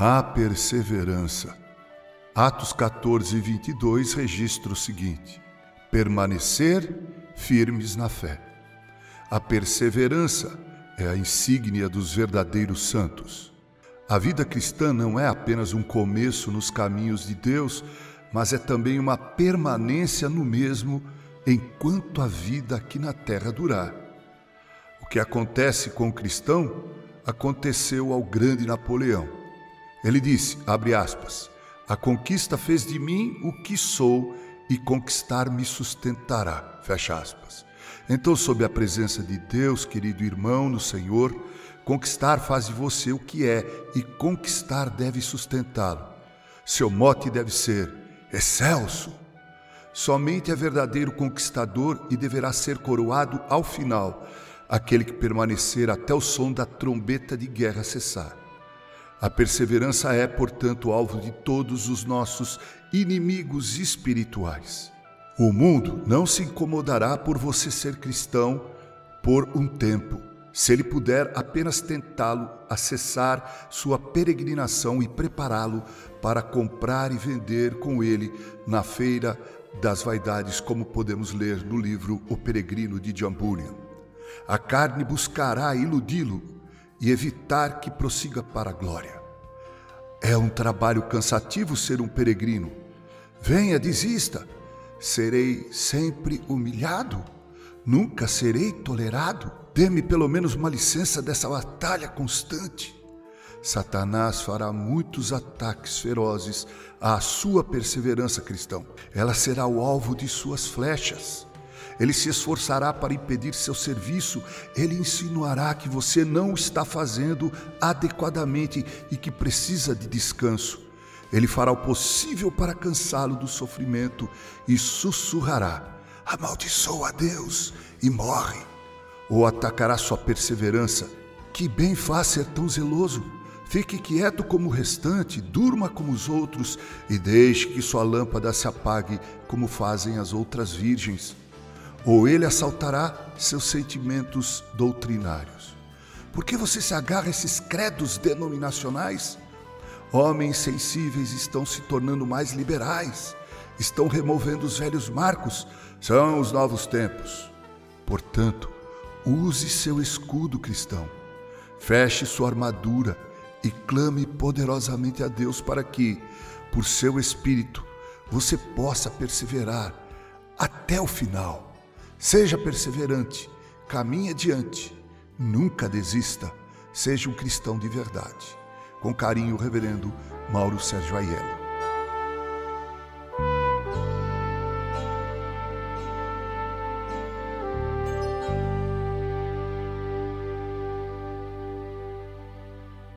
A perseverança. Atos 14, 22 registra o seguinte: permanecer firmes na fé. A perseverança é a insígnia dos verdadeiros santos. A vida cristã não é apenas um começo nos caminhos de Deus, mas é também uma permanência no mesmo enquanto a vida aqui na terra durar. O que acontece com o cristão aconteceu ao grande Napoleão. Ele disse, abre aspas, a conquista fez de mim o que sou e conquistar me sustentará, fecha aspas. Então, sob a presença de Deus, querido irmão no Senhor, conquistar faz de você o que é e conquistar deve sustentá-lo. Seu mote deve ser excelso. Somente é verdadeiro conquistador e deverá ser coroado ao final, aquele que permanecer até o som da trombeta de guerra cessar. A perseverança é, portanto, alvo de todos os nossos inimigos espirituais. O mundo não se incomodará por você ser cristão por um tempo, se ele puder apenas tentá-lo acessar sua peregrinação e prepará-lo para comprar e vender com ele na feira das vaidades, como podemos ler no livro O Peregrino de Jamburian. A carne buscará iludi-lo e evitar que prossiga para a glória. É um trabalho cansativo ser um peregrino. Venha, desista Serei sempre humilhado? Nunca serei tolerado? Dê-me pelo menos uma licença dessa batalha constante. Satanás fará muitos ataques ferozes à sua perseverança cristã. Ela será o alvo de suas flechas. Ele se esforçará para impedir seu serviço. Ele insinuará que você não está fazendo adequadamente e que precisa de descanso. Ele fará o possível para cansá-lo do sofrimento e sussurrará: Amaldiçoa a Deus e morre. Ou atacará sua perseverança. Que bem faz ser tão zeloso. Fique quieto como o restante, durma como os outros e deixe que sua lâmpada se apague como fazem as outras virgens. Ou ele assaltará seus sentimentos doutrinários. Por que você se agarra a esses credos denominacionais? Homens sensíveis estão se tornando mais liberais, estão removendo os velhos marcos, são os novos tempos. Portanto, use seu escudo cristão, feche sua armadura e clame poderosamente a Deus para que, por seu Espírito, você possa perseverar até o final. Seja perseverante, caminhe adiante, nunca desista, seja um cristão de verdade. Com carinho, Reverendo Mauro Sérgio Aiello.